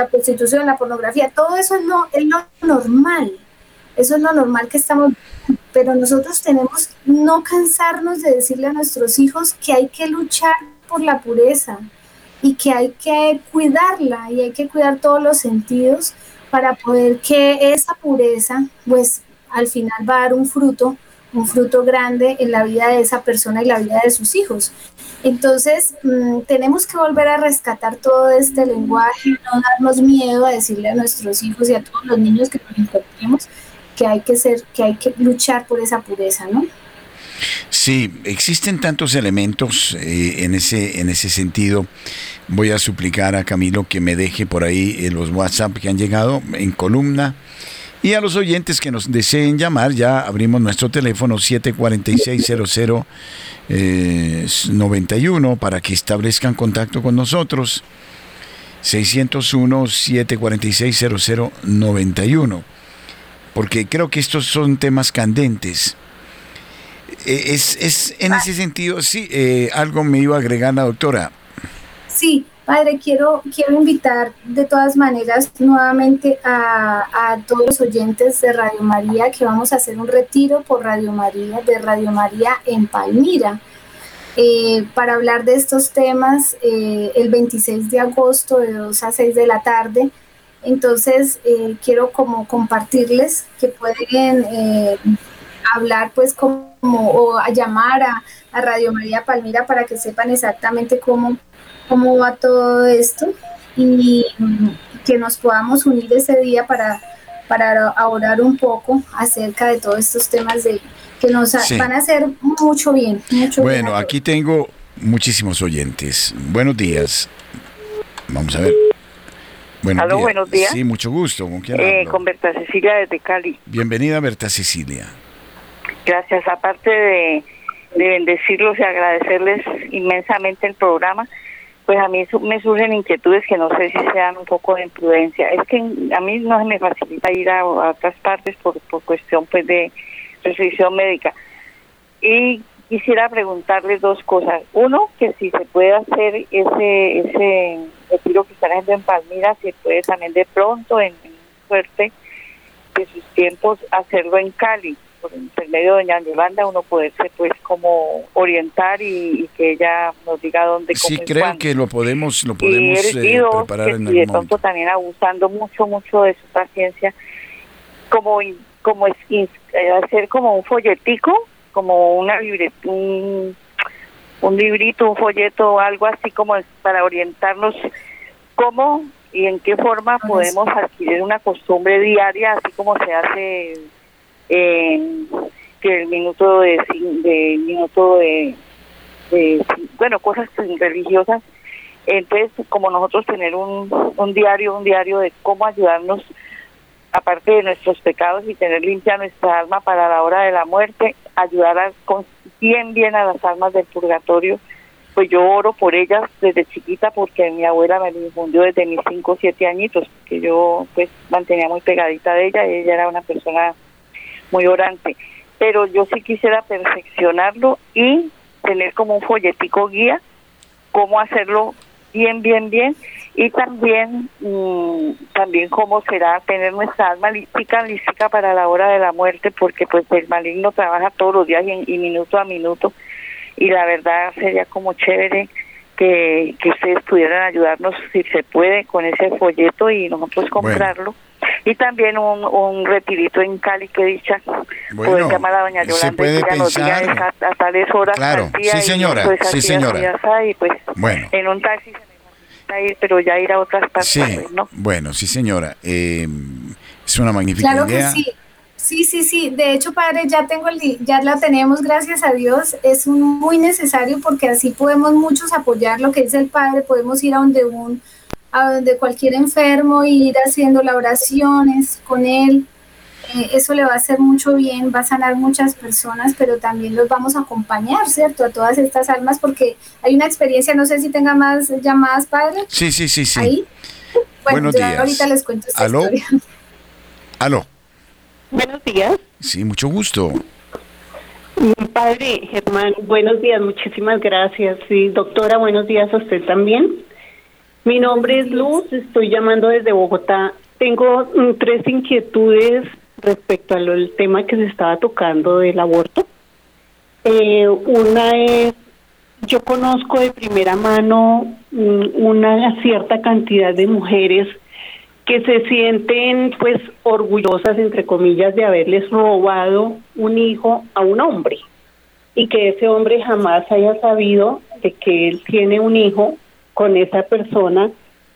prostitución, la pornografía, todo eso es lo, es lo normal, eso es lo normal que estamos pero nosotros tenemos no cansarnos de decirle a nuestros hijos que hay que luchar por la pureza y que hay que cuidarla y hay que cuidar todos los sentidos para poder que esa pureza, pues al final va a dar un fruto, un fruto grande en la vida de esa persona y la vida de sus hijos. Entonces, mm, tenemos que volver a rescatar todo este lenguaje, no darnos miedo a decirle a nuestros hijos y a todos los niños que nos encontremos que hay que ser, que hay que luchar por esa pureza, ¿no?
Sí, existen tantos elementos eh, en, ese, en ese sentido. Voy a suplicar a Camilo que me deje por ahí eh, los WhatsApp que han llegado en columna Y a los oyentes que nos deseen llamar, ya abrimos nuestro teléfono 746-0091 eh, para que establezcan contacto con nosotros. 601-746-0091. Porque creo que estos son temas candentes. Eh, es, es en ese sentido, sí, algo me iba a agregar la doctora.
Sí, Padre, quiero, quiero invitar de todas maneras nuevamente a, todos los oyentes de Radio María que vamos a hacer un retiro por Radio María, de Radio María en Palmira, eh, para hablar de estos temas eh, el 26 de agosto de 2 a 6 de la tarde. Entonces, eh, quiero como compartirles que pueden hablar pues como o a llamar a, a Radio María Palmira para que sepan exactamente cómo cómo va todo esto y que nos podamos unir ese día para, para orar un poco acerca de todos estos temas de que nos van a hacer mucho bien.
bueno, aquí tengo muchísimos oyentes. Buenos días. Vamos a ver.
Buenos, días. buenos días.
Sí, mucho gusto. ¿Con
eh, Con Berta Cecilia desde Cali.
Bienvenida, Berta Cecilia.
Gracias. Aparte de, de bendecirlos y agradecerles inmensamente el programa, pues a mí me surgen inquietudes que no sé si sean un poco de imprudencia. Es que a mí no se me facilita ir a, otras partes por, por cuestión pues de restricción médica. Y quisiera preguntarles dos cosas. Uno, que si se puede hacer ese ese retiro que están haciendo en Palmira, si puede también de pronto, en, en suerte de sus tiempos, hacerlo en Cali por intermedio de doña Yolanda uno poderse pues como orientar y, que ella nos diga dónde
sí creo que lo podemos lo podemos eh, preparar en
y de pronto también abusando mucho mucho de su paciencia como como es, eh, hacer como un folletico como una un, un librito un folleto algo así como para orientarnos cómo y en qué forma podemos adquirir una costumbre diaria así como se hace eh, que el minuto de, de minuto de, bueno cosas religiosas. Entonces como nosotros tener un, un diario un diario de cómo ayudarnos aparte de nuestros pecados y tener limpia nuestra alma para la hora de la muerte ayudar a, bien bien a las almas del purgatorio pues yo oro por ellas desde chiquita porque mi abuela me difundió desde mis cinco o siete añitos que yo pues mantenía muy pegadita de ella y ella era una persona muy orante, pero yo sí quisiera perfeccionarlo y tener como un folletico guía, cómo hacerlo bien, bien, bien, y también, mm, también cómo será tener nuestra alma lística, lística para la hora de la muerte, porque pues el maligno trabaja todos los días y, minuto a minuto, y la verdad sería como chévere que, que ustedes pudieran ayudarnos si se puede con ese folleto y nosotros comprarlo y también un, un retirito en Cali que dicha
bueno, llamar a doña Yolanda se puede pensar
a, a, tales horas
claro sí señora pues, sí señora
y pues bueno en un taxi se me ir pero ya ir a otras partes
sí
pues, ¿no?
bueno sí señora eh, es una magnífica claro idea
que sí Sí, sí, sí. De hecho, padre, ya tengo el, ya la tenemos, gracias a Dios. Es muy necesario porque así podemos muchos apoyar lo que dice el padre. Podemos ir a donde un a donde cualquier enfermo y ir haciendo las oraciones con él. Eh, eso le va a hacer mucho bien, va a sanar muchas personas, pero también los vamos a acompañar, ¿cierto? A todas estas almas, porque hay una experiencia, no sé si tenga más llamadas, padre.
Sí, sí, sí, sí.
Ahí.
Bueno, Buenos días.
ahorita les cuento esta
¿Aló?
historia.
¿Aló?
Buenos días.
Sí, mucho gusto.
Padre Germán, buenos días, muchísimas gracias. Sí, doctora, buenos días a usted también. Mi nombre es Luz, estoy llamando desde Bogotá. Tengo mm, tres inquietudes respecto al tema que se estaba tocando del aborto. Eh, una es, yo conozco de primera mano mm, una cierta cantidad de mujeres que se sienten pues orgullosas, entre comillas, de haberles robado un hijo a un hombre y que ese hombre jamás haya sabido de que él tiene un hijo con esa persona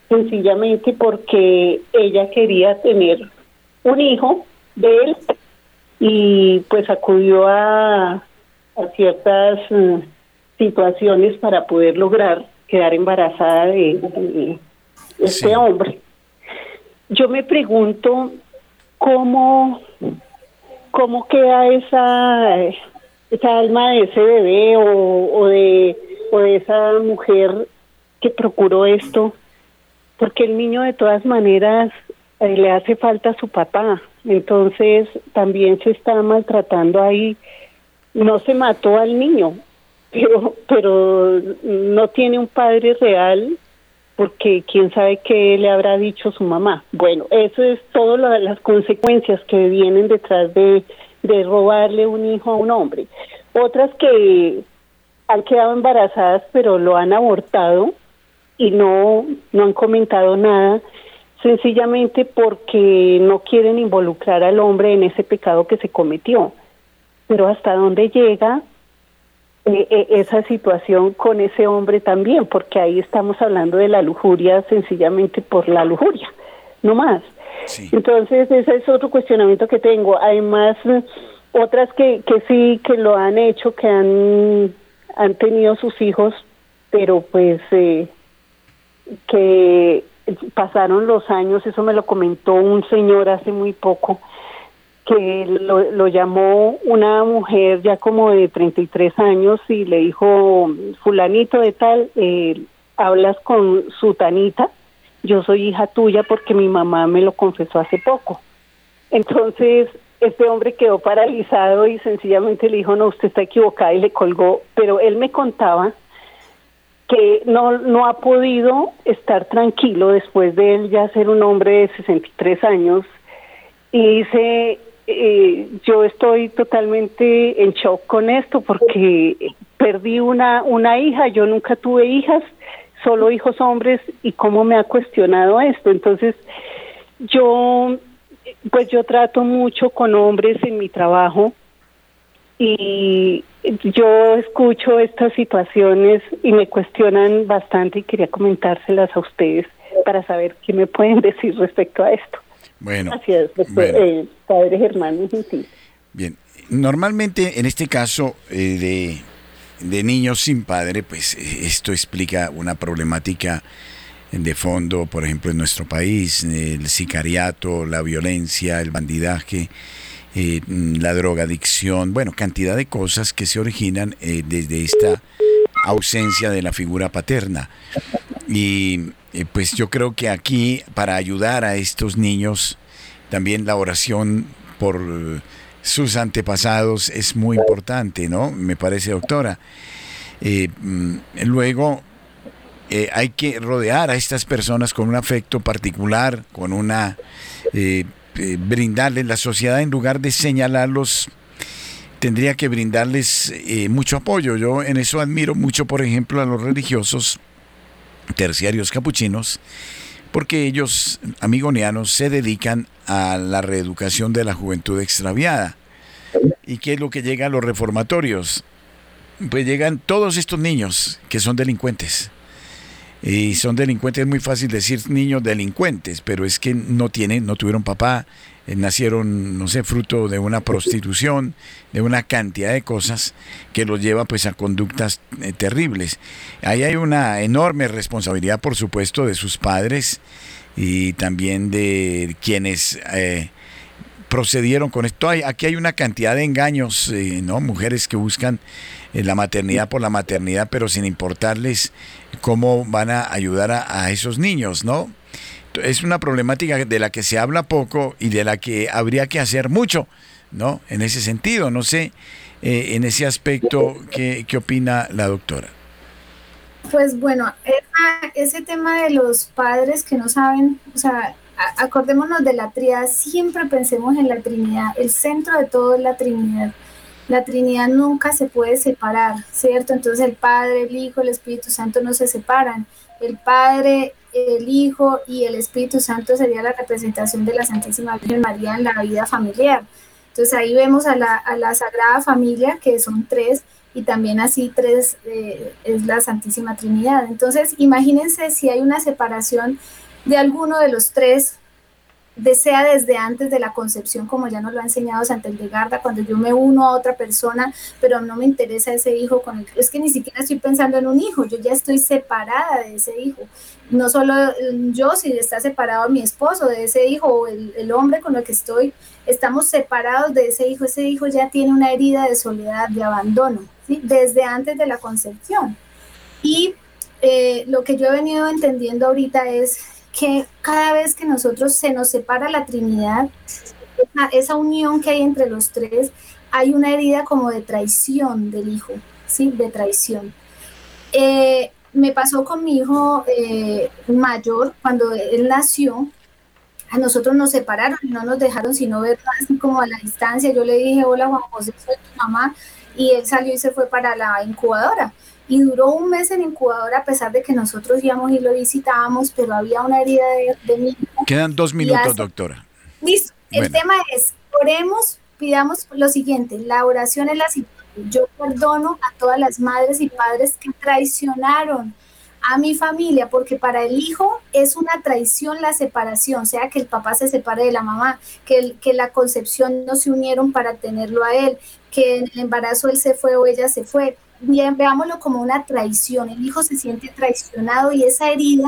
sencillamente porque ella quería tener un hijo de él y pues acudió a, a ciertas mm, situaciones para poder lograr quedar embarazada de, este hombre. Yo me pregunto cómo, cómo queda esa, esa alma de ese bebé o, de, o de esa mujer procuró esto, porque el niño de todas maneras eh, le hace falta a su papá, entonces también se está maltratando ahí. No se mató al niño, pero, pero no tiene un padre real porque quién sabe qué le habrá dicho su mamá. Bueno, eso es todas las consecuencias que vienen detrás de, de robarle un hijo a un hombre. Otras que han quedado embarazadas pero lo han abortado y no, no han comentado nada, sencillamente porque no quieren involucrar al hombre en ese pecado que se cometió. Pero hasta dónde llega eh, eh, esa situación con ese hombre también, porque ahí estamos hablando de la lujuria sencillamente por la lujuria, no más. Entonces, ese es otro cuestionamiento que tengo. Además, otras que, que sí, que lo han hecho, que han, han tenido sus hijos, pero pues eh, que pasaron los años, eso me lo comentó un señor hace muy poco, que lo, lo, llamó una mujer ya como de 33 años y le dijo, fulanito de tal, eh, hablas con su tanita, yo soy hija tuya porque mi mamá me lo confesó hace poco. Entonces, este hombre quedó paralizado y sencillamente le dijo, no, usted está equivocada y le colgó, pero él me contaba que no, no ha podido estar tranquilo después de él ya ser un hombre de 63 años y dice, eh, yo estoy totalmente en shock con esto porque perdí una, una hija, yo nunca tuve hijas, solo hijos hombres y cómo me ha cuestionado esto. Entonces, yo, pues yo trato mucho con hombres en mi trabajo y yo escucho estas situaciones y me cuestionan bastante y quería comentárselas a ustedes para saber qué me pueden decir respecto a esto.
Bueno,
Gracias, eh, padre Germán.
Bien, normalmente en este caso eh, de, niños sin padre, pues eh, esto explica una problemática de fondo, por ejemplo, en nuestro país, el sicariato, la violencia, el bandidaje, la drogadicción, bueno, cantidad de cosas que se originan desde esta ausencia de la figura paterna. Y eh, pues yo creo que aquí para ayudar a estos niños, también la oración por sus antepasados es muy importante, ¿no? Me parece, doctora. Eh, mm, luego, eh, hay que rodear a estas personas con un afecto particular, con una... brindarles la sociedad en lugar de señalarlos tendría que brindarles mucho apoyo. Yo en eso admiro mucho, por ejemplo, a los religiosos terciarios capuchinos, porque ellos, amigonianos, se dedican a la reeducación de la juventud extraviada. ¿Y qué es lo que llega a los reformatorios? Pues llegan todos estos niños que son delincuentes. Y son delincuentes, es muy fácil decir niños delincuentes, pero es que no tienen, no tuvieron papá, eh, nacieron, no sé, fruto de una prostitución, de una cantidad de cosas que los lleva pues a conductas eh, terribles. Ahí hay una enorme responsabilidad, por supuesto, de sus padres y también de quienes eh, procedieron con esto. Hay, aquí hay una cantidad de engaños, ¿no? Mujeres que buscan la maternidad por la maternidad, pero sin importarles cómo van a ayudar a, a esos niños, ¿no? es una problemática de la que se habla poco y de la que habría que hacer mucho, ¿no? En ese sentido, no sé, eh, en ese aspecto, ¿qué, ¿qué, opina la doctora?
Pues bueno, ese tema de los padres que no saben, o sea, acordémonos de la Trinidad, siempre pensemos en la Trinidad, el centro de todo es la Trinidad. La Trinidad nunca se puede separar, ¿cierto? Entonces el Padre, el Hijo, el Espíritu Santo no se separan. El Padre el Hijo y el Espíritu Santo sería la representación de la Santísima Virgen María en la vida familiar. Entonces ahí vemos a la, a la Sagrada Familia, que son tres, y también así tres eh, es la Santísima Trinidad. Entonces imagínense si hay una separación de alguno de los tres, desea desde antes de la concepción, como ya nos lo ha enseñado Santa Garda, cuando yo me uno a otra persona, pero no me interesa ese hijo con el es que ni siquiera estoy pensando en un hijo, yo ya estoy separada de ese hijo. No solo yo, si está separado mi esposo de ese hijo o el, hombre con el que estoy, estamos separados de ese hijo, ese hijo ya tiene una herida de soledad, de abandono, desde antes de la concepción. Y eh, lo que yo he venido entendiendo ahorita es que cada vez que nosotros se nos separa la Trinidad, esa, unión que hay entre los tres, hay una herida como de traición del hijo, ¿sí? De traición. Eh, me pasó con mi hijo eh, mayor, cuando él nació, a nosotros nos separaron no nos dejaron sino ver así como a la distancia. Yo le dije, hola Juan José, soy tu mamá, y él salió y se fue para la incubadora y duró un mes en incubadora a pesar de que nosotros íbamos y lo visitábamos, pero había una herida de, de niño.
Quedan dos minutos, doctora.
Listo. El tema es, oremos, pidamos lo siguiente, la oración es la siguiente. Yo perdono a todas las madres y padres que traicionaron a mi familia, porque para el hijo es una traición la separación, sea que el papá se separe de la mamá, que, el, que la concepción no se unieron para tenerlo a él, que en el embarazo él se fue o ella se fue bien, veámoslo como una traición. El hijo se siente traicionado y esa herida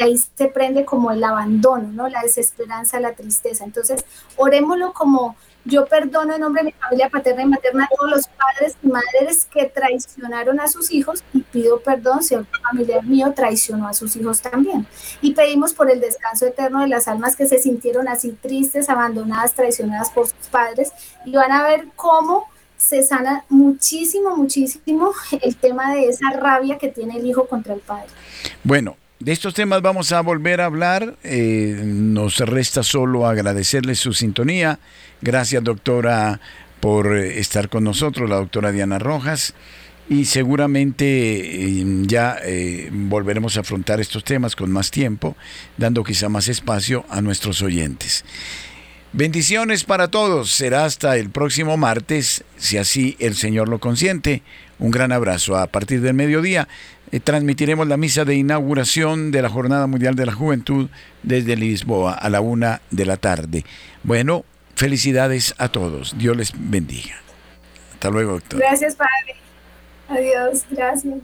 ahí se prende como el abandono, ¿no? La desesperanza, la tristeza. Entonces, orémoslo como yo perdono en nombre de mi familia paterna y materna a todos los padres y madres que traicionaron a sus hijos y pido perdón si un familiar mío traicionó a sus hijos también. Y pedimos por el descanso eterno de las almas que se sintieron así tristes, abandonadas, traicionadas por sus padres y van a ver cómo se sana muchísimo, muchísimo el tema de esa rabia que tiene el hijo contra el padre.
Bueno, de estos temas vamos a volver a hablar. Eh, nos resta solo agradecerle su sintonía. Gracias, doctora, por eh, estar con nosotros, la doctora Diana Rojas. Y seguramente eh, ya volveremos a afrontar estos temas con más tiempo, dando quizá más espacio a nuestros oyentes. Bendiciones para todos. Será hasta el próximo martes, si así el Señor lo consiente. Un gran abrazo. A partir del mediodía eh, transmitiremos la misa de inauguración de la Jornada Mundial de la Juventud desde Lisboa a la una de la tarde. Bueno, felicidades a todos. Dios les bendiga. Hasta luego, doctor.
Gracias, Padre. Adiós. Gracias.